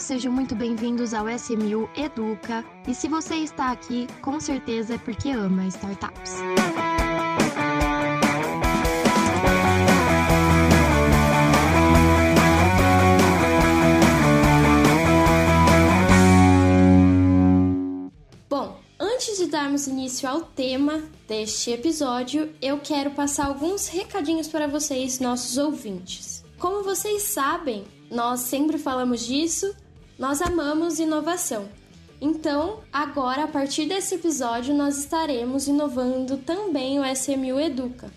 sejam muito bem-vindos ao SMU Educa. E se você está aqui, com certeza é porque ama startups. Bom, antes de darmos início ao tema deste episódio, eu quero passar alguns recadinhos para vocês, nossos ouvintes. Como vocês sabem, nós sempre falamos disso, nós amamos inovação. Então, agora, a partir desse episódio, nós estaremos inovando também o SMU Educa.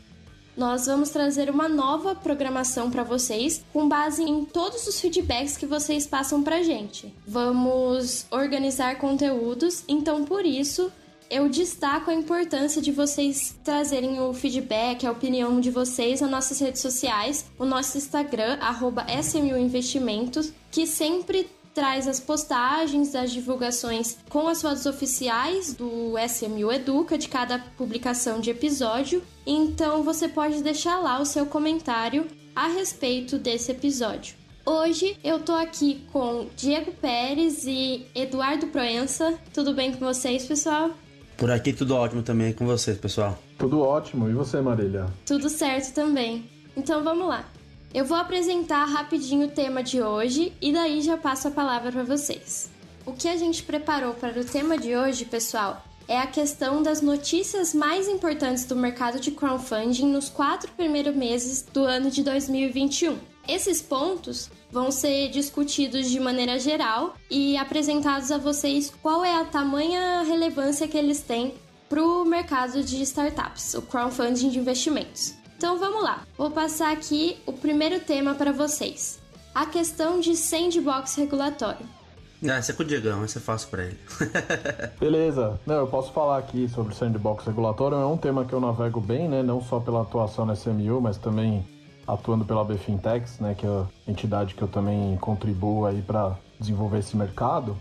Nós vamos trazer uma nova programação para vocês com base em todos os feedbacks que vocês passam para gente. Vamos organizar conteúdos, então por isso eu destaco a importância de vocês trazerem o feedback, a opinião de vocês nas nossas redes sociais, o nosso Instagram, arroba SMU Investimentos, que sempre traz as postagens das divulgações com as fotos oficiais do SMU Educa de cada publicação de episódio. Então você pode deixar lá o seu comentário a respeito desse episódio. Hoje eu tô aqui com Diego Pérez e Eduardo Proença. Tudo bem com vocês, pessoal? Por aqui tudo ótimo também com vocês, pessoal. Tudo ótimo. E você, Marília? Tudo certo também. Então vamos lá. Eu vou apresentar rapidinho o tema de hoje e daí já passo a palavra para vocês. O que a gente preparou para o tema de hoje, pessoal, é a questão das notícias mais importantes do mercado de crowdfunding nos quatro primeiros meses do ano de 2021. Esses pontos vão ser discutidos de maneira geral e apresentados a vocês qual é a tamanha relevância que eles têm para o mercado de startups, o crowdfunding de investimentos. Então vamos lá, vou passar aqui o primeiro tema para vocês: a questão de sandbox regulatório. Ah, essa é com o Diegão, essa é fácil para ele. Beleza. Não, eu posso falar aqui sobre sandbox regulatório. É um tema que eu navego bem, né? Não só pela atuação na SMU, mas também atuando pela Bfintex, né? Que é a entidade que eu também contribuo aí para desenvolver esse mercado.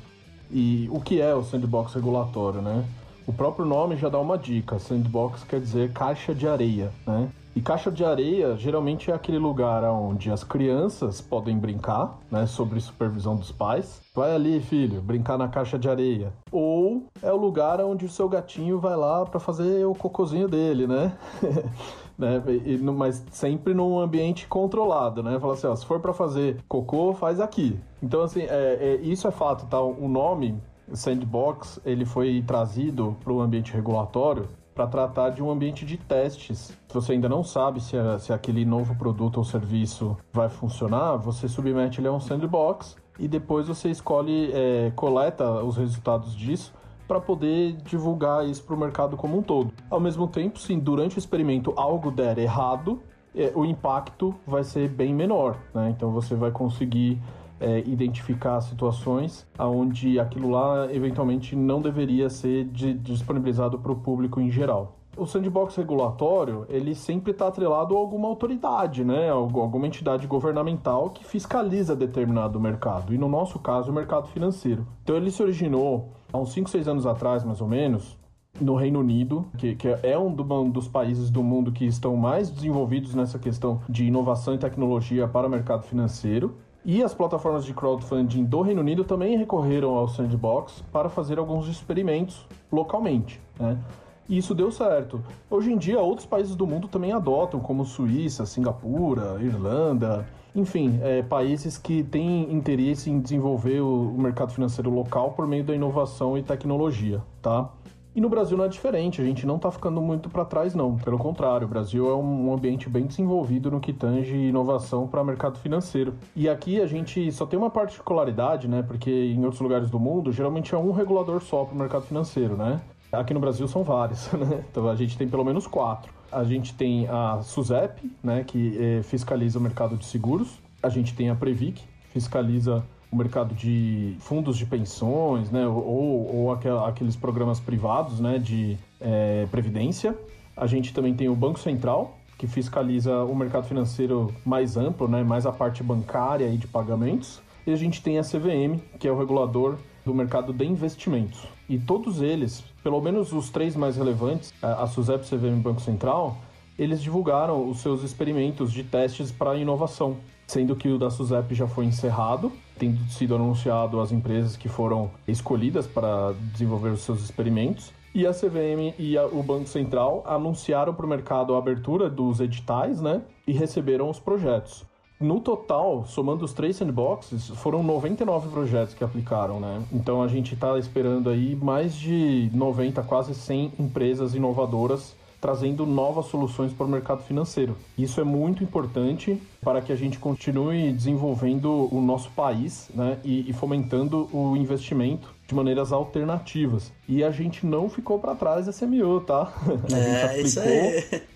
E o que é o sandbox regulatório, né? O próprio nome já dá uma dica. Sandbox quer dizer caixa de areia, né? E caixa de areia geralmente é aquele lugar onde as crianças podem brincar, né, sob supervisão dos pais. Vai ali, filho, brincar na caixa de areia. Ou é o lugar onde o seu gatinho vai lá para fazer o cocozinho dele, né? né? E, mas sempre num ambiente controlado, né? Fala assim, ó, se for para fazer cocô, faz aqui. Então, assim, é, é, isso é fato, tá? O nome Sandbox, ele foi trazido para o ambiente regulatório para tratar de um ambiente de testes. Se você ainda não sabe se, se aquele novo produto ou serviço vai funcionar, você submete ele a um sandbox e depois você escolhe, é, coleta os resultados disso para poder divulgar isso para o mercado como um todo. Ao mesmo tempo, se durante o experimento algo der errado, é, o impacto vai ser bem menor, né? Então você vai conseguir é, identificar situações onde aquilo lá eventualmente não deveria ser de, disponibilizado para o público em geral. O sandbox regulatório, ele sempre está atrelado a alguma autoridade, né? alguma entidade governamental que fiscaliza determinado mercado, e no nosso caso, o mercado financeiro. Então ele se originou há uns 5, 6 anos atrás, mais ou menos, no Reino Unido, que, que é um, do, um, dos países do mundo que estão mais desenvolvidos nessa questão de inovação e tecnologia para o mercado financeiro. E as plataformas de crowdfunding do Reino Unido também recorreram ao Sandbox para fazer alguns experimentos localmente. Né? E isso deu certo. Hoje em dia, outros países do mundo também adotam, como Suíça, Singapura, Irlanda, enfim, é, países que têm interesse em desenvolver o, mercado financeiro local por meio da inovação e tecnologia, tá? E no Brasil não é diferente, a gente não está ficando muito para trás, não. Pelo contrário, o Brasil é um ambiente bem desenvolvido no que tange inovação para mercado financeiro. E aqui a gente só tem uma particularidade, né? Porque em outros lugares do mundo, geralmente é um regulador só para o mercado financeiro, né? Aqui no Brasil são vários, né? Então a gente tem pelo menos quatro. A gente tem a SUSEP, né? Que é, fiscaliza o mercado de seguros. A gente tem a Previc, fiscaliza o mercado de fundos de pensões, né, ou, ou aqueles programas privados né, de é, previdência. A gente também tem o Banco Central, que fiscaliza o mercado financeiro mais amplo, né, mais a parte bancária e de pagamentos. E a gente tem a CVM, que é o regulador do mercado de investimentos. E todos eles, pelo menos os três mais relevantes, a SUSEP, CVM e Banco Central, eles divulgaram os seus experimentos de testes para inovação, sendo que o da SUSEP já foi encerrado, tendo sido anunciado as empresas que foram escolhidas para desenvolver os seus experimentos. E a CVM e a, o Banco Central anunciaram para o mercado a abertura dos editais, né? E receberam os projetos. No total, somando os três sandboxes, foram 99 projetos que aplicaram, né? Então a gente está esperando aí mais de 90, quase 100 empresas inovadoras trazendo novas soluções para o mercado financeiro. Isso é muito importante para que a gente continue desenvolvendo o nosso país né, e, e fomentando o investimento de maneiras alternativas. E a gente não ficou para trás da CMU, tá? A é, aplicou.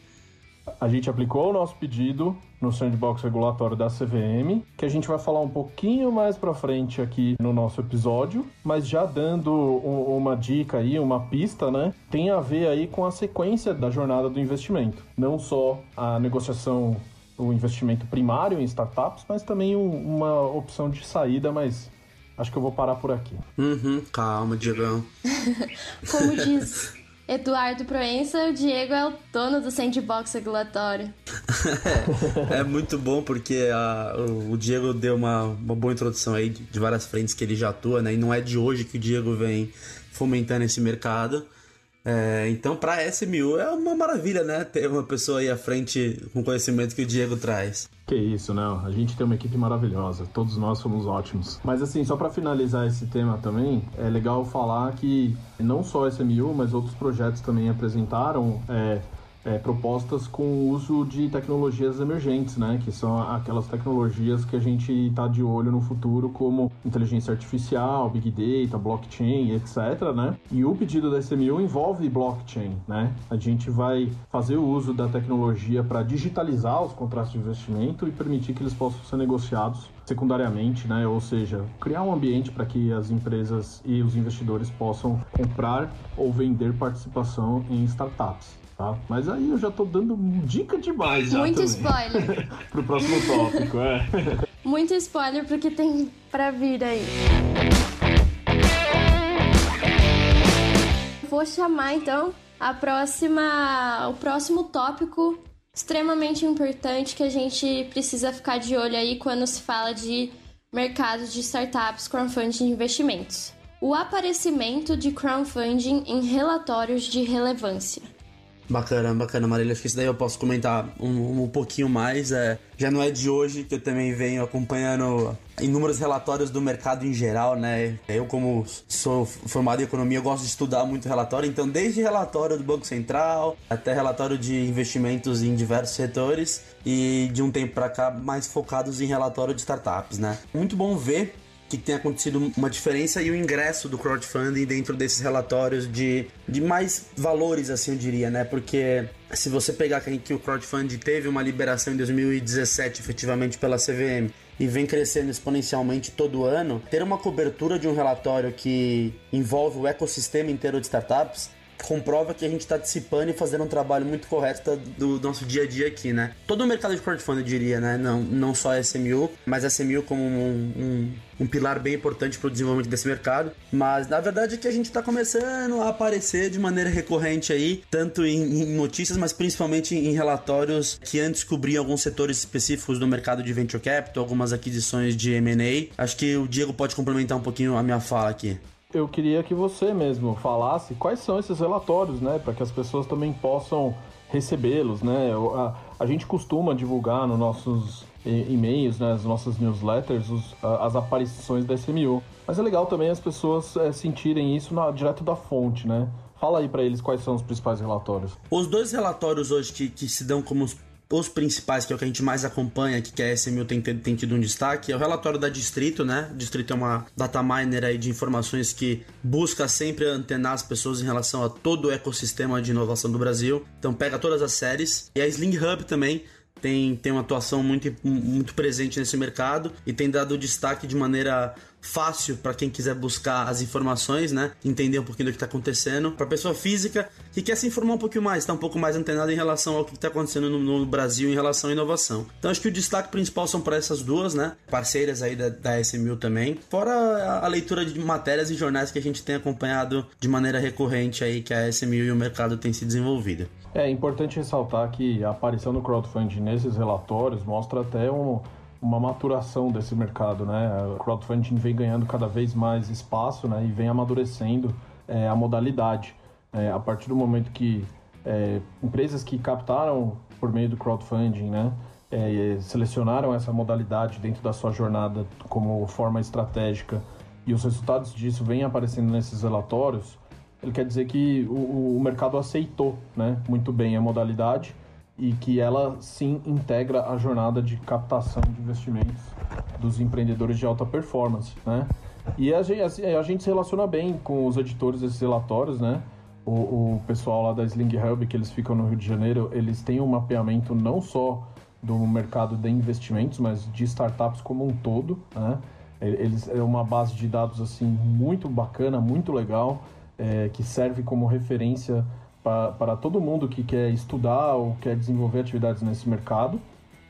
A gente aplicou o nosso pedido no sandbox regulatório da CVM, que a gente vai falar um pouquinho mais para frente aqui no nosso episódio, mas já dando um, uma dica aí, uma pista, né? Tem a ver aí com a sequência da jornada do investimento, não só a negociação o investimento primário em startups, mas também um, uma opção de saída, mas acho que eu vou parar por aqui. Uhum, calma, Diegão. Como diz Eduardo Proença, o Diego é o dono do sandbox regulatório. é, muito bom porque a, o Diego deu uma, uma boa introdução aí de, de várias frentes que ele já atua, né? E não é de hoje que o Diego vem fomentando esse mercado. É, então, para SMU é uma maravilha, né? Ter uma pessoa aí à frente com o conhecimento que o Diego traz. Que isso, não. A gente tem uma equipe maravilhosa. Todos nós somos ótimos. Mas assim, só para finalizar esse tema também, é legal falar que não só a SMU, mas outros projetos também apresentaram é, é, propostas com uso de tecnologias emergentes, né? Que são aquelas tecnologias que a gente está de olho no futuro, como inteligência artificial, big data, blockchain, etc. Né? E o pedido da SMU envolve blockchain, né? A gente vai fazer o uso da tecnologia para digitalizar os contratos de investimento e permitir que eles possam ser negociados secundariamente, né? Ou seja, criar um ambiente para que as empresas e os investidores possam comprar ou vender participação em startups. Tá? Mas aí eu já tô dando dica demais Muito spoiler. Pro próximo tópico, é. Muito spoiler porque tem pra vir aí. Vou chamar então a próxima, o próximo tópico extremamente importante que a gente precisa ficar de olho aí quando se fala de mercados de startups, crowdfunding e investimentos. O aparecimento de crowdfunding em relatórios de relevância. Bacana, bacana, Marília. Acho que isso daí eu posso comentar um, um pouquinho mais. É, já não é de hoje que eu também venho acompanhando inúmeros relatórios do mercado em geral, né? Eu, como sou formado em economia, gosto de estudar muito relatório, então desde relatório do Banco Central até relatório de investimentos em diversos setores e de um tempo para cá mais focados em relatório de startups, né? Muito bom ver que tem acontecido uma diferença e o ingresso do crowdfunding dentro desses relatórios de, de mais valores, assim eu diria, né? Porque se você pegar que o crowdfunding teve uma liberação em 2017 efetivamente pela CVM e vem crescendo exponencialmente todo ano, ter uma cobertura de um relatório que envolve o ecossistema inteiro de startups comprova que a gente está dissipando e fazendo um trabalho muito correto do, nosso dia a dia aqui, né? Todo o mercado de crowdfunding, eu diria, né? Não, não só a SMU, mas a SMU como um, um, um pilar bem importante para o desenvolvimento desse mercado. Mas na verdade é que a gente está começando a aparecer de maneira recorrente aí, tanto em, em, notícias, mas principalmente em relatórios que antes cobriam alguns setores específicos do mercado de venture capital, algumas aquisições de M&A. Acho que o Diego pode complementar um pouquinho a minha fala aqui eu queria que você mesmo falasse quais são esses relatórios, né, para que as pessoas também possam recebê-los, né? A, a, gente costuma divulgar nos nossos e-mails, né, as nossas newsletters, os, as aparições da SMU. Mas é legal também as pessoas é, sentirem isso na, direto da fonte, né? Fala aí para eles quais são os principais relatórios. Os dois relatórios hoje que, que se dão como os os principais, que é o que a gente mais acompanha, que a SMU tem, tem tido um destaque, é o relatório da Distrito, né? Distrito é uma data miner aí de informações que busca sempre antenar as pessoas em relação a todo o ecossistema de inovação do Brasil. Então pega todas as séries. E a Sling Hub também tem, tem uma atuação muito, muito presente nesse mercado e tem dado destaque de maneira fácil para quem quiser buscar as informações, né? Entender um pouquinho do que está acontecendo. Para pessoa física que quer se informar um pouquinho mais, está um pouco mais antenado em relação ao que está acontecendo no, no, Brasil em relação à inovação. Então acho que o destaque principal são para essas duas, né? Parceiras aí da, da SMU também. Fora a, a, leitura de matérias e jornais que a gente tem acompanhado de maneira recorrente aí que a SMU e o mercado têm se desenvolvido. É importante ressaltar que a aparição do crowdfunding nesses relatórios mostra até um, uma maturação desse mercado, né? O crowdfunding vem ganhando cada vez mais espaço, né? E vem amadurecendo é, a modalidade. É, a partir do momento que é, empresas que captaram por meio do crowdfunding, né? É, selecionaram essa modalidade dentro da sua jornada como forma estratégica e os resultados disso vêm aparecendo nesses relatórios, ele quer dizer que o, o mercado aceitou né, muito bem a modalidade e que ela sim integra a jornada de captação de investimentos dos empreendedores de alta performance, né? E a gente, assim, a gente se relaciona bem com os editores desses relatórios, né? O, o, pessoal lá da Sling Hub, que eles ficam no Rio de Janeiro, eles têm um mapeamento não só do mercado de investimentos, mas de startups como um todo, né? Eles é uma base de dados assim muito bacana, muito legal é, que serve como referência para todo mundo que quer estudar ou quer desenvolver atividades nesse mercado.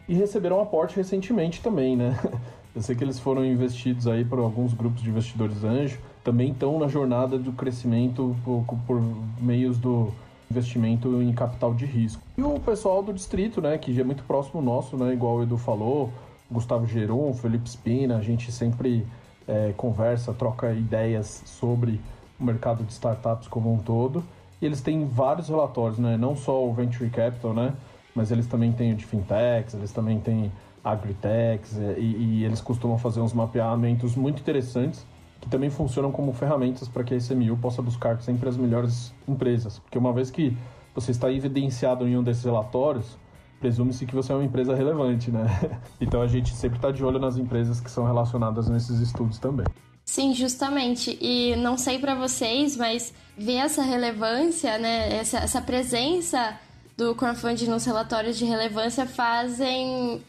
E receberam aporte recentemente também, né? Eu sei que eles foram investidos aí por alguns grupos de investidores anjo, também estão na jornada do crescimento por, por meios do investimento em capital de risco. E o pessoal do distrito, né, que é muito próximo nosso, né, igual o Edu falou, Gustavo Geron, Felipe Spina, a gente sempre é, conversa, troca ideias sobre o mercado de startups como um todo. E eles têm vários relatórios, né? Não só o Venture Capital, né? Mas eles também têm o de fintechs, eles também têm agritechs é, e, e eles costumam fazer uns mapeamentos muito interessantes que também funcionam como ferramentas para que a SMU possa buscar sempre as melhores empresas. Porque uma vez que você está evidenciado em um desses relatórios, presume-se que você é uma empresa relevante, né? Então a gente sempre está de olho nas empresas que são relacionadas nesses estudos também. Sim, justamente. E não sei para vocês, mas ver essa relevância, né, essa, essa presença do crowdfunding nos relatórios de relevância fazem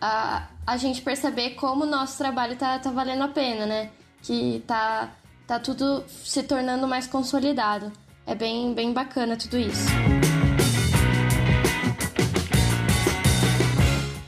a, a gente perceber como o nosso trabalho tá, tá valendo a pena, né? Que tá, tá tudo se tornando mais consolidado. É bem, bem bacana tudo isso.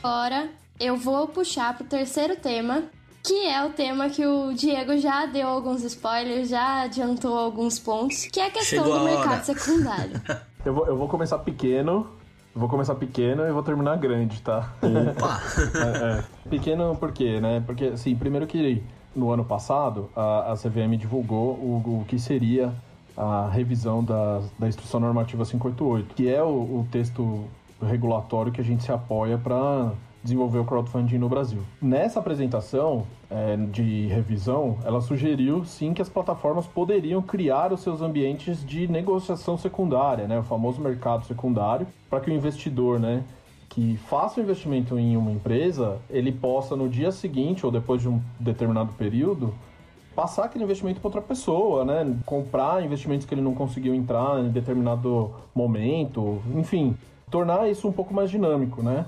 Agora eu vou puxar pro terceiro tema, que é o tema que o Diego já deu alguns spoilers, já adiantou alguns pontos, que é a questão Chegou do a mercado secundário. eu, vou, eu vou começar pequeno, vou começar pequeno e vou terminar grande, tá? Opa! é, é. Pequeno por quê, né? Porque, assim, primeiro que no ano passado a, a CVM divulgou o, o que seria a revisão da, da Instrução Normativa 588, que é o, o texto regulatório que a gente se apoia para desenvolver o crowdfunding no Brasil. Nessa apresentação é, de revisão, ela sugeriu sim que as plataformas poderiam criar os seus ambientes de negociação secundária, né, o famoso mercado secundário, para que o investidor, né, que faça o investimento em uma empresa, ele possa no dia seguinte ou depois de um determinado período passar aquele investimento para outra pessoa, né? Comprar investimentos que ele não conseguiu entrar em determinado momento, enfim, tornar isso um pouco mais dinâmico, né?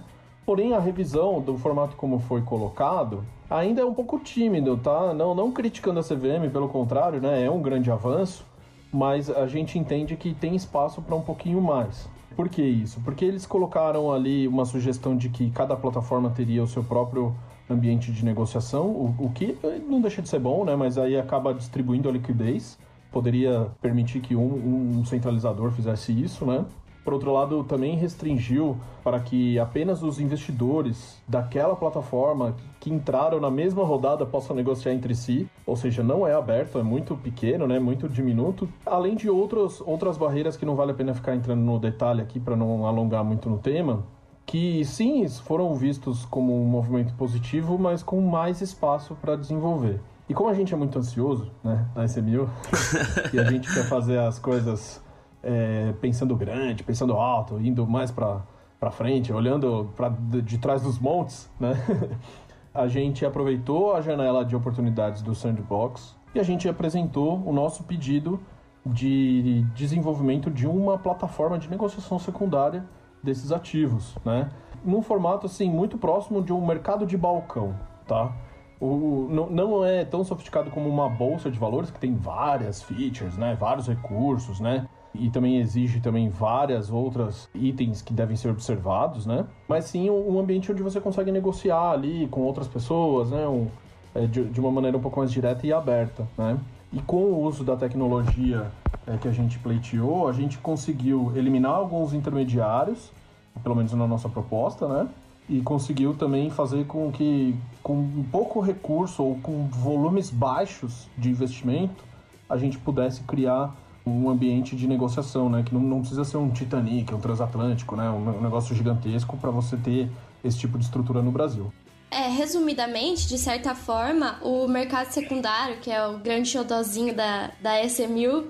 Porém, a revisão do formato como foi colocado ainda é um pouco tímido, tá? Não, não criticando a CVM, pelo contrário, né? É um grande avanço, mas a gente entende que tem espaço para um pouquinho mais. Por que isso? Porque eles colocaram ali uma sugestão de que cada plataforma teria o seu próprio ambiente de negociação, o, o que não deixa de ser bom, né? Mas aí acaba distribuindo a liquidez. Poderia permitir que um, um centralizador fizesse isso, né? Por outro lado, também restringiu para que apenas os investidores daquela plataforma que entraram na mesma rodada possam negociar entre si, ou seja, não é aberto, é muito pequeno, né, muito diminuto, além de outros, outras barreiras que não vale a pena ficar entrando no detalhe aqui para não alongar muito no tema, que sim, foram vistos como um movimento positivo, mas com mais espaço para desenvolver. E como a gente é muito ansioso, né, na SMU, e a gente quer fazer as coisas é, pensando grande, pensando alto, indo mais para frente, olhando para de trás dos montes, né? a gente aproveitou a janela de oportunidades do Sandbox e a gente apresentou o nosso pedido de desenvolvimento de uma plataforma de negociação secundária desses ativos, né? Num formato assim muito próximo de um mercado de balcão, tá? O, não, não é tão sofisticado como uma bolsa de valores que tem várias features, né? Vários recursos, né? E também exige também várias outras itens que devem ser observados, né? Mas sim um ambiente onde você consegue negociar ali com outras pessoas, né? Um, é, de, de, uma maneira um pouco mais direta e aberta, né? E com o uso da tecnologia é, que a gente pleiteou, a gente conseguiu eliminar alguns intermediários, pelo menos na nossa proposta, né? E conseguiu também fazer com que, com pouco recurso ou com volumes baixos de investimento, a gente pudesse criar um ambiente de negociação, né? Que não, não precisa ser um Titanic, um transatlântico, né? Um, um negócio gigantesco para você ter esse tipo de estrutura no Brasil. É, resumidamente, de certa forma, o mercado secundário, que é o grande xodózinho da, da SMU,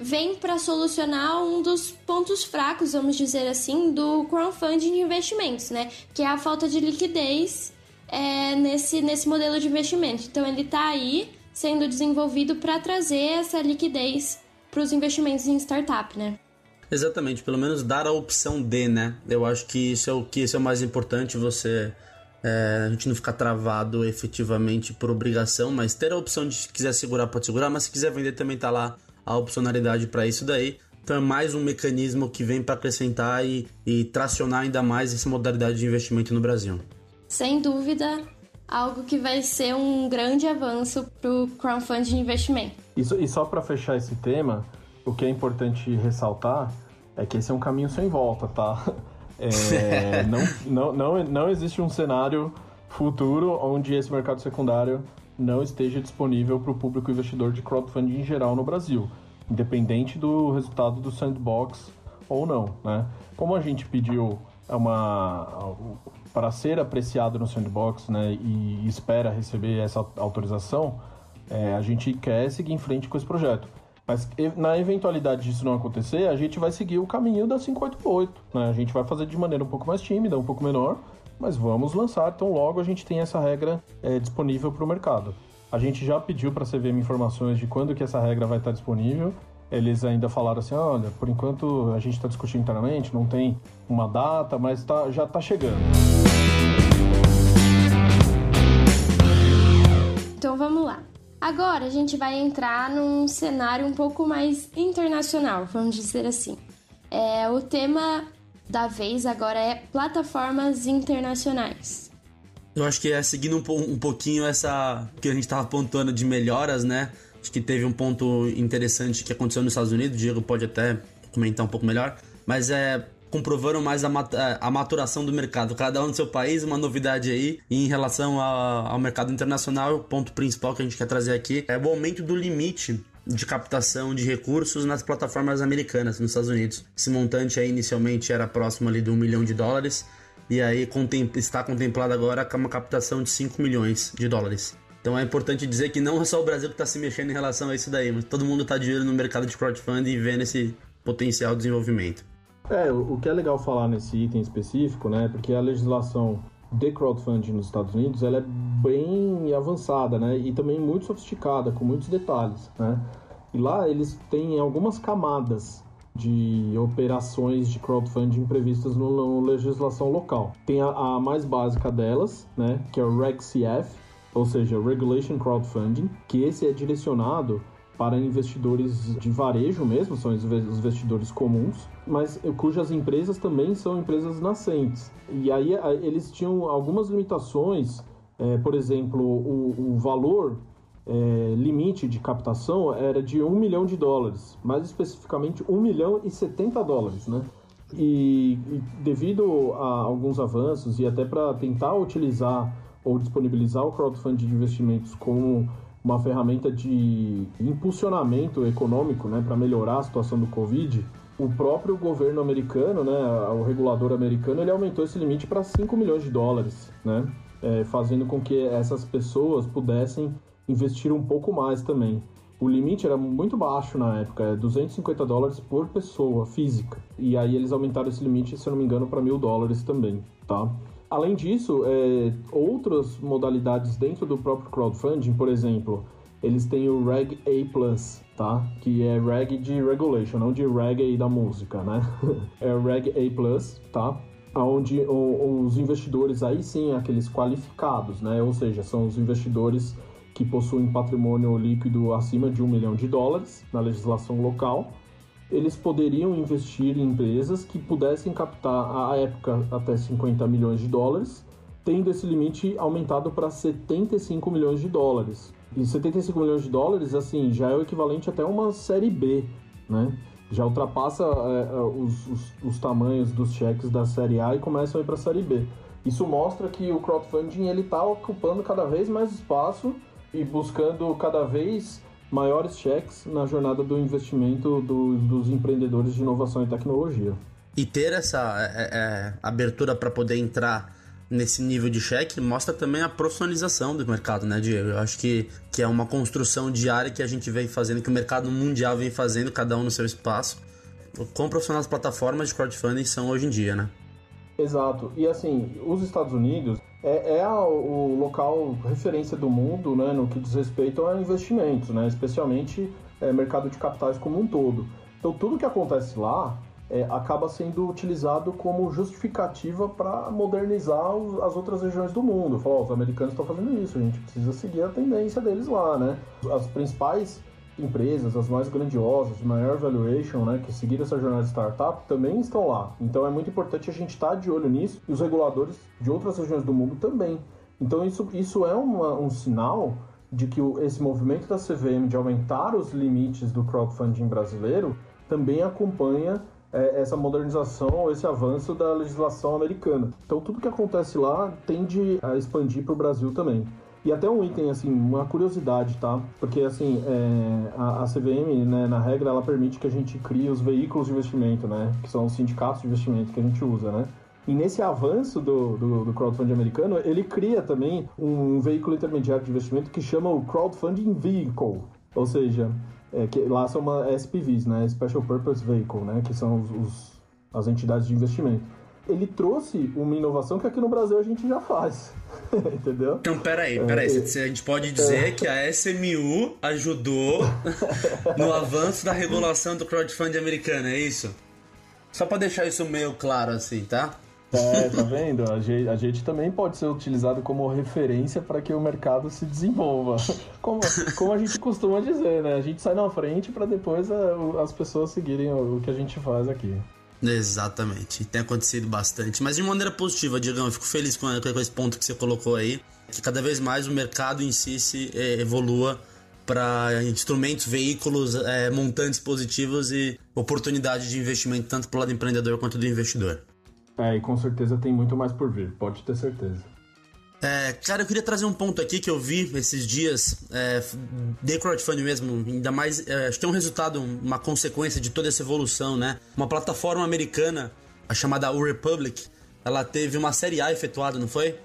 vem para solucionar um dos pontos fracos, vamos dizer assim, do crowdfunding de investimentos, né? Que é a falta de liquidez é, nesse, nesse modelo de investimento. Então, ele está aí sendo desenvolvido para trazer essa liquidez para os investimentos em startup, né? Exatamente, pelo menos dar a opção de, né? Eu acho que isso é o que isso é o mais importante, você é, a gente não ficar travado efetivamente por obrigação, mas ter a opção de se quiser segurar, pode segurar, mas se quiser vender também tá lá a opcionalidade para isso daí. Então é mais um mecanismo que vem para acrescentar e, e tracionar ainda mais essa modalidade de investimento no Brasil. Sem dúvida, algo que vai ser um grande avanço para o crowdfunding de investimento. Isso, e só para fechar esse tema, o que é importante ressaltar é que esse é um caminho sem volta, tá? É, não, não, não, não existe um cenário futuro onde esse mercado secundário não esteja disponível para o público investidor de crowdfunding em geral no Brasil, independente do resultado do sandbox ou não, né? Como a gente pediu uma para ser apreciado no sandbox, né, e espera receber essa autorização, é, a gente quer seguir em frente com esse projeto. Mas na eventualidade disso não acontecer, a gente vai seguir o caminho da 588. Né? A gente vai fazer de maneira um pouco mais tímida, um pouco menor, mas vamos lançar. Então logo a gente tem essa regra é, disponível para o mercado. A gente já pediu para a CVM informações de quando que essa regra vai estar disponível. Eles ainda falaram assim, olha, por enquanto a gente está discutindo internamente, não tem uma data, mas tá, já está chegando. Então vamos lá. Agora a gente vai entrar num cenário um pouco mais internacional, vamos dizer assim. É, o tema da vez agora é plataformas internacionais. Eu acho que é seguindo um, um pouquinho essa que a gente estava apontando de melhoras, né? Acho que teve um ponto interessante que aconteceu nos Estados Unidos, o Diego pode até comentar um pouco melhor, mas é comprovaram mais a, a, maturação do mercado. Cada um no seu país, uma novidade aí. E em relação a, ao mercado internacional, o ponto principal que a gente quer trazer aqui é o aumento do limite de captação de recursos nas plataformas americanas, nos Estados Unidos. Esse montante aí inicialmente era próximo ali de um milhão de dólares. E aí está contemplado agora uma captação de 5 milhões de dólares. Então é importante dizer que não é só o Brasil que está se mexendo em relação a isso daí, mas todo mundo está de olho no mercado de crowdfunding e vendo esse potencial desenvolvimento. É, o que é legal falar nesse item específico, né? Porque a legislação de crowdfunding nos Estados Unidos ela é bem avançada, né? E também muito sofisticada, com muitos detalhes, né? E lá eles têm algumas camadas de operações de crowdfunding previstas na legislação local. Tem a, a, mais básica delas, né? Que é o RegCF, ou seja, Regulation Crowdfunding, que esse é direcionado para investidores de varejo mesmo, são os investidores comuns, mas cujas empresas também são empresas nascentes. E aí eles tinham algumas limitações, é, por exemplo, o, o valor é, limite de captação era de 1 milhão de dólares, mais especificamente 1 milhão e 70 dólares, né? E, e devido a alguns avanços e até para tentar utilizar ou disponibilizar o crowdfunding de investimentos como uma ferramenta de impulsionamento econômico né, para melhorar a situação do Covid, o próprio governo americano, né, o regulador americano, ele aumentou esse limite para 5 milhões de dólares, né, é, fazendo com que essas pessoas pudessem investir um pouco mais também. O limite era muito baixo na época, 250 é dólares por pessoa física. E aí eles aumentaram esse limite, se eu não me engano, para mil dólares também, tá? Além disso, é, outras modalidades dentro do próprio crowdfunding, por exemplo, eles têm o Reg A+, tá? Que é Reg de regulation, não de reggae da música, né? é o Reg A+, tá? onde os investidores aí sim, aqueles qualificados, né? Ou seja, são os investidores que possuem patrimônio líquido acima de um milhão de dólares na legislação local, eles poderiam investir em empresas que pudessem captar, à época, até 50 milhões de dólares, tendo esse limite aumentado para 75 milhões de dólares. E 75 milhões de dólares, assim, já é o equivalente até uma série B, né? Já ultrapassa é, é os, os, os, tamanhos dos cheques da série A e começam a ir para a série B. Isso mostra que o crowdfunding ele está ocupando cada vez mais espaço e buscando cada vez maiores cheques na jornada do investimento dos, dos empreendedores de inovação e tecnologia. E ter essa é, é, abertura para poder entrar nesse nível de cheque mostra também a profissionalização do mercado, né, Diego? Eu acho que, que é uma construção diária que a gente vem fazendo, que o mercado mundial vem fazendo, cada um no seu espaço. Quão profissionais as plataformas de crowdfunding são hoje em dia, né? Exato. E assim, os Estados Unidos é, é o local referência do mundo né, no que diz respeito a investimentos, né, especialmente é, mercado de capitais como um todo. Então, tudo que acontece lá é, acaba sendo utilizado como justificativa para modernizar os, as outras regiões do mundo. Falar, oh, os americanos estão fazendo isso, a gente precisa seguir a tendência deles lá, né? As principais empresas, as mais grandiosas, de maior valuation, né, que seguiram essa jornada de startup, também estão lá. Então é muito importante a gente estar tá de olho nisso e os reguladores de outras regiões do mundo também. Então isso, isso é uma, um sinal de que esse movimento da CVM de aumentar os limites do crowdfunding brasileiro também acompanha é, essa modernização, esse avanço da legislação americana. Então tudo que acontece lá tende a expandir para o Brasil também. E até um item, assim, uma curiosidade, tá? Porque, assim, é, a, a, CVM, né, na regra, ela permite que a gente crie os veículos de investimento, né? Que são os sindicatos de investimento que a gente usa, né? E nesse avanço do, do, do, crowdfunding americano, ele cria também um veículo intermediário de investimento que chama o Crowdfunding Vehicle. Ou seja, é, que lá são uma SPVs, né? Special Purpose Vehicle, né? Que são os, os, as entidades de investimento. Ele trouxe uma inovação que aqui no Brasil a gente já faz. Entendeu? Então, peraí, peraí. É, a gente pode dizer é. que a SMU ajudou no avanço da regulação do crowdfunding americano, é isso? Só para deixar isso meio claro assim, tá? É, tá vendo? A gente, a gente, também pode ser utilizado como referência para que o mercado se desenvolva. Como, como a gente costuma dizer, né? A gente sai na frente para depois a, é, as pessoas seguirem o, o que a gente faz aqui. Exatamente, tem acontecido bastante, mas de maneira positiva, Diegão, eu fico feliz com, com esse ponto que você colocou aí, que cada vez mais o mercado em si se é, evolua para instrumentos, veículos, é, montantes positivos e oportunidade de investimento tanto para o lado empreendedor quanto do investidor. É, e com certeza tem muito mais por vir, pode ter certeza. É, cara, eu queria trazer um ponto aqui que eu vi esses dias é, de crowdfunding mesmo, ainda mais, é, acho que é um resultado, uma consequência de toda essa evolução, né? Uma plataforma americana, a chamada U Republic, ela teve uma série A efetuada, não foi?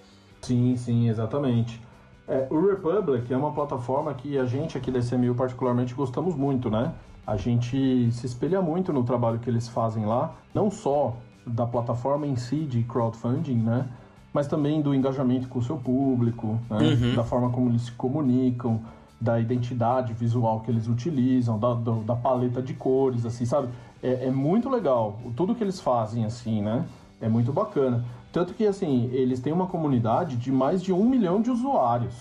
Sim, sim, exatamente. É, o Republic é uma plataforma que a gente aqui da SMU particularmente gostamos muito, né? A gente se espelha muito no trabalho que eles fazem lá, não só da plataforma em si de crowdfunding, né? Mas também do engajamento com o seu público, né? uhum. da forma como eles se comunicam, da identidade visual que eles utilizam, da, do, da paleta de cores, assim, sabe? É, é, muito legal. Tudo que eles fazem, assim, né? É muito bacana. Tanto que, assim, eles têm uma comunidade de mais de um milhão de usuários,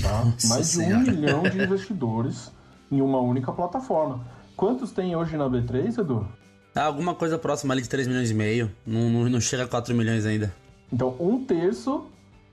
tá? Nossa mais de um milhão de investidores em uma única plataforma. Quantos tem hoje na B3, Edu? Tá alguma coisa próxima ali de 3 milhões e meio. Não, não, não chega a 4 milhões ainda. Então, um terço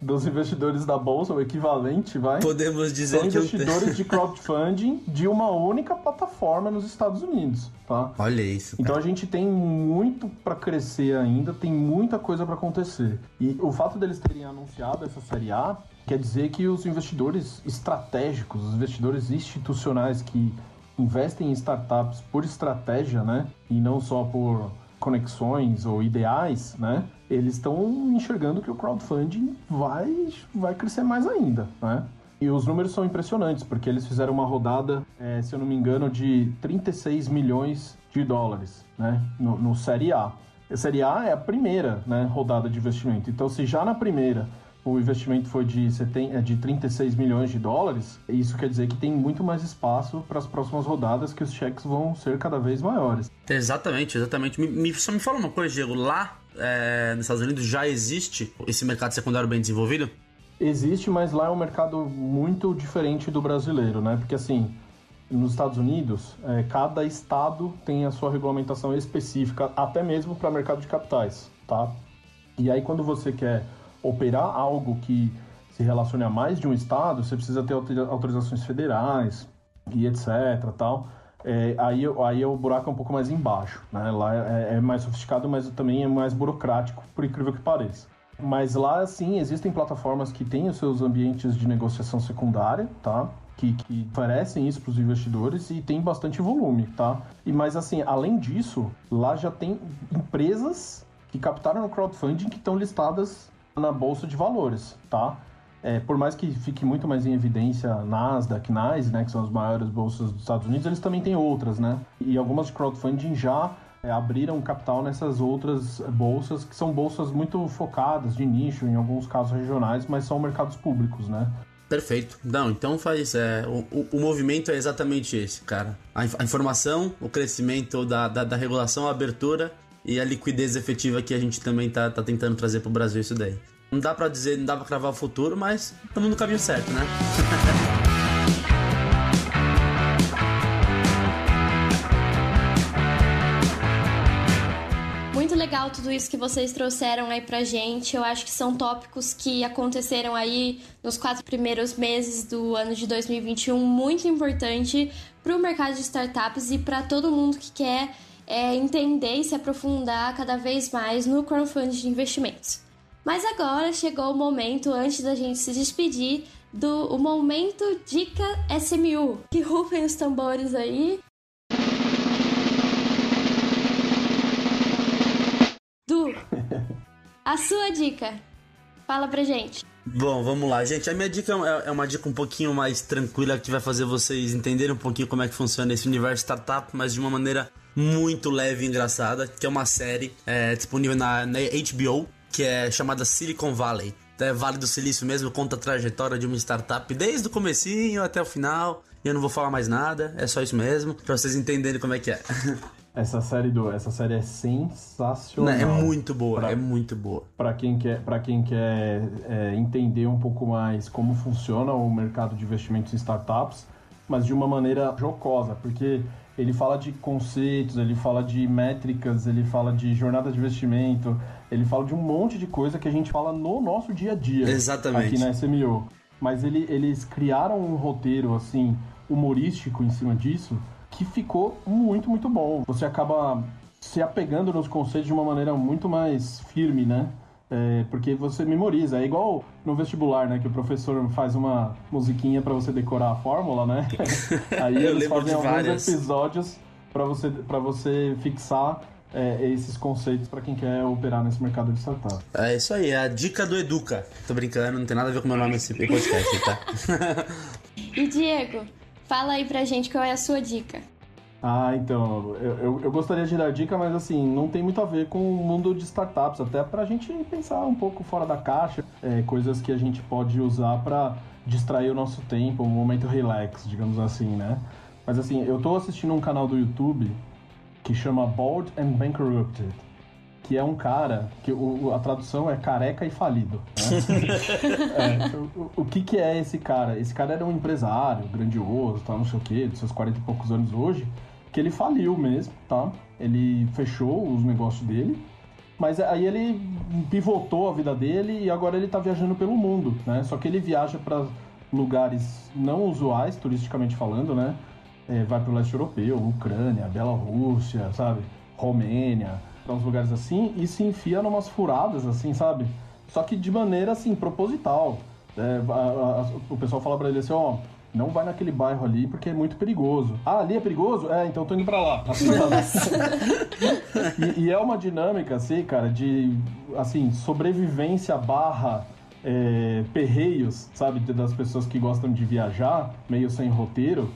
dos investidores da bolsa, o equivalente, vai. Podemos dizer são investidores de crowdfunding de uma única plataforma nos Estados Unidos, tá? Olha isso. Então a gente tem muito para crescer ainda, tem muita coisa para acontecer. E o fato deles terem anunciado essa série A quer dizer que os investidores estratégicos, os investidores institucionais que investem em startups por estratégia, né, e não só por conexões ou ideais, né? Eles estão enxergando que o crowdfunding vai, vai crescer mais ainda, né? E os números são impressionantes, porque eles fizeram uma rodada, é, se eu não me engano, de 36 milhões de dólares, né? No, no Série A. A Série A é a primeira né, rodada de investimento. Então, se já na primeira o investimento foi de, 70, é, de 36 milhões de dólares, isso quer dizer que tem muito mais espaço para as próximas rodadas, que os cheques vão ser cada vez maiores. Exatamente, exatamente. Me, me, só me fala uma coisa, Diego. Lá é, nos Estados Unidos já existe esse mercado secundário bem desenvolvido? Existe, mas lá é um mercado muito diferente do brasileiro, né? Porque assim, nos Estados Unidos, é, cada estado tem a sua regulamentação específica, até mesmo para mercado de capitais, tá? E aí quando você quer operar algo que se relacione a mais de um estado, você precisa ter autorizações federais e etc, tal. É, aí, aí o buraco é um pouco mais embaixo, né? Lá é, é mais sofisticado, mas também é mais burocrático, por incrível que pareça. Mas lá, sim, existem plataformas que têm os seus ambientes de negociação secundária, tá? Que, que oferecem isso para os investidores e tem bastante volume, tá? E mas assim, além disso, lá já tem empresas que captaram no crowdfunding que estão listadas na bolsa de valores, tá? É, por mais que fique muito mais em evidência Nasdaq, NYSE, né, que são as maiores bolsas dos Estados Unidos, eles também têm outras, né? E algumas de crowdfunding já é, abriram capital nessas outras bolsas, que são bolsas muito focadas, de nicho, em alguns casos regionais, mas são mercados públicos, né? Perfeito. Não, então faz. É, o, o, o, movimento é exatamente esse, cara. A, a informação, o crescimento da, da, da, regulação, a abertura e a liquidez efetiva que a gente também tá, tá tentando trazer pro Brasil isso daí. Não dá para dizer, não dá pra cravar o futuro, mas estamos no caminho certo, né? Muito legal tudo isso que vocês trouxeram aí pra gente. Eu acho que são tópicos que aconteceram aí nos quatro primeiros meses do ano de 2021, muito importante para o mercado de startups e para todo mundo que quer é, entender e se aprofundar cada vez mais no crowdfunding de investimentos. Mas agora chegou o momento, antes da gente se despedir, do o momento Dica SMU. Que rufem os tambores aí. Du, a sua dica. Fala pra gente. Bom, vamos lá, gente. A minha dica é, é uma dica um pouquinho mais tranquila que vai fazer vocês entenderem um pouquinho como é que funciona esse universo startup, mas de uma maneira muito leve e engraçada, que é uma série é, disponível na, na HBO que é chamada Silicon Valley. É Vale do Silício mesmo, conta a trajetória de uma startup desde o comecinho até o final. E eu não vou falar mais nada, é só isso mesmo, pra vocês entenderem como é que é. Essa série do, essa série é sensacional. Não, é muito boa, pra, é muito boa. Para quem quer, para quem quer é, entender um pouco mais como funciona o mercado de investimentos em startups, mas de uma maneira jocosa, porque ele fala de conceitos, ele fala de métricas, ele fala de jornada de investimento, ele fala de um monte de coisa que a gente fala no nosso dia a dia. Exatamente. Aqui na SMO. Mas ele, eles criaram um roteiro, assim, humorístico em cima disso, que ficou muito, muito bom. Você acaba se apegando nos conceitos de uma maneira muito mais firme, né? É, porque você memoriza. É igual no vestibular, né? Que o professor faz uma musiquinha para você decorar a fórmula, né? Aí eles fazem alguns várias. episódios para você, pra você fixar é, esses conceitos para quem quer operar nesse mercado de startup. É isso aí, é a dica do Educa. Tô brincando, não tem nada a ver com o meu nome nesse podcast, tá? e Diego, fala aí pra gente qual é a sua dica. Ah, então, eu, eu, eu, gostaria de dar dica, mas assim, não tem muito a ver com o mundo de startups, até pra gente pensar um pouco fora da caixa, é, coisas que a gente pode usar para distrair o nosso tempo, um momento relax, digamos assim, né? Mas assim, eu tô assistindo um canal do YouTube que chama Bald and Bankrupted, que é um cara que o, a tradução é careca e falido. Né? é, o, o, que, que é esse cara? Esse cara era um empresário grandioso, tá, não sei o quê, dos seus 40 e poucos anos hoje, que ele faliu mesmo, tá? Ele fechou os negócios dele, mas aí ele pivotou a vida dele e agora ele tá viajando pelo mundo, né? Só que ele viaja para lugares não usuais, turisticamente falando, né? é, vai para o leste europeu, Ucrânia, Bielorrússia, sabe? Romênia, uns lugares assim, e se enfia numas furadas, assim, sabe? Só que de maneira, assim, proposital. É, a, a, o pessoal fala para ele assim, ó, não vai naquele bairro ali porque é muito perigoso. Ah, ali é perigoso? É, então tô indo pra lá. Assim, e, e, é uma dinâmica, assim, cara, de, assim, sobrevivência barra é, perreios, sabe? Das pessoas que gostam de viajar, meio sem roteiro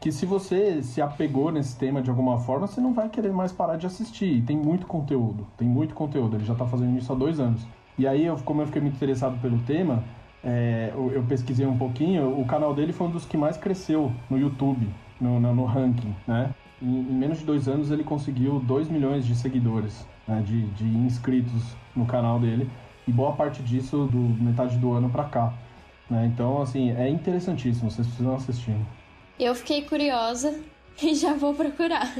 que se você se apegou nesse tema de alguma forma, você não vai querer mais parar de assistir. E tem muito conteúdo, tem muito conteúdo. Ele já está fazendo isso há dois anos. E aí, eu, como eu fiquei muito interessado pelo tema, é, eu pesquisei um pouquinho. O canal dele foi um dos que mais cresceu no YouTube, no, no, no ranking, né? Em, em, menos de dois anos, ele conseguiu 2 milhões de seguidores. né, de, de inscritos no canal dele e boa parte disso do metade do ano para cá. Né? Então, assim, é interessantíssimo, vocês precisam assistir. Eu fiquei curiosa e já vou procurar.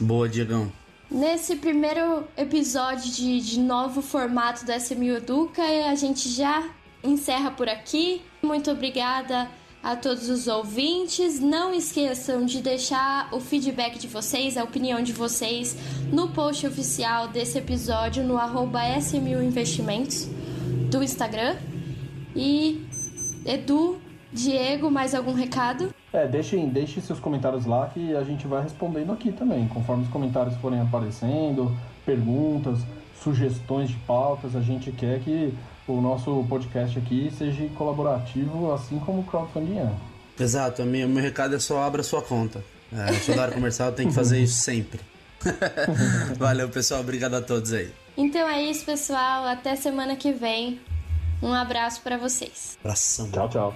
Boa, Diegão. Nesse primeiro episódio de, de novo formato do SMU Educa, a gente já encerra por aqui. Muito obrigada a todos os ouvintes. Não esqueçam de deixar o feedback de vocês, a opinião de vocês no post oficial desse episódio no arroba SMU Investimentos do Instagram. E Edu, Diego, mais algum recado? É, deixem, deixem seus comentários lá que a gente vai respondendo aqui também. Conforme os comentários forem aparecendo, perguntas, sugestões de pautas, a gente quer que o nosso podcast aqui seja colaborativo, assim como o crowdfunding é. Exato, o meu, meu recado é só abra sua conta. É, área comercial, tem que fazer isso sempre. Valeu, pessoal. Obrigado a todos aí. Então é isso, pessoal. Até semana que vem. Um abraço para vocês. Abração. Tchau, tchau.